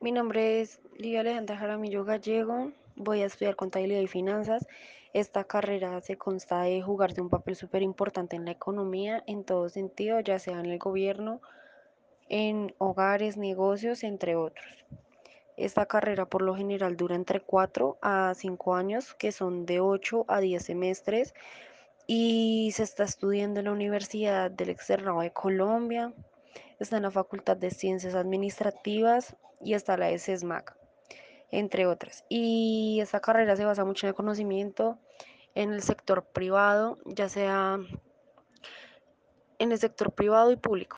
Mi nombre es Lidia Alejandra Jaramillo Gallego, voy a estudiar contabilidad y finanzas. Esta carrera se consta de jugarse un papel súper importante en la economía en todo sentido, ya sea en el gobierno, en hogares, negocios, entre otros. Esta carrera por lo general dura entre 4 a 5 años, que son de 8 a 10 semestres, y se está estudiando en la Universidad del Externado de Colombia, está en la Facultad de Ciencias Administrativas y está la de SESMAC, entre otras. Y esta carrera se basa mucho en el conocimiento en el sector privado, ya sea en el sector privado y público.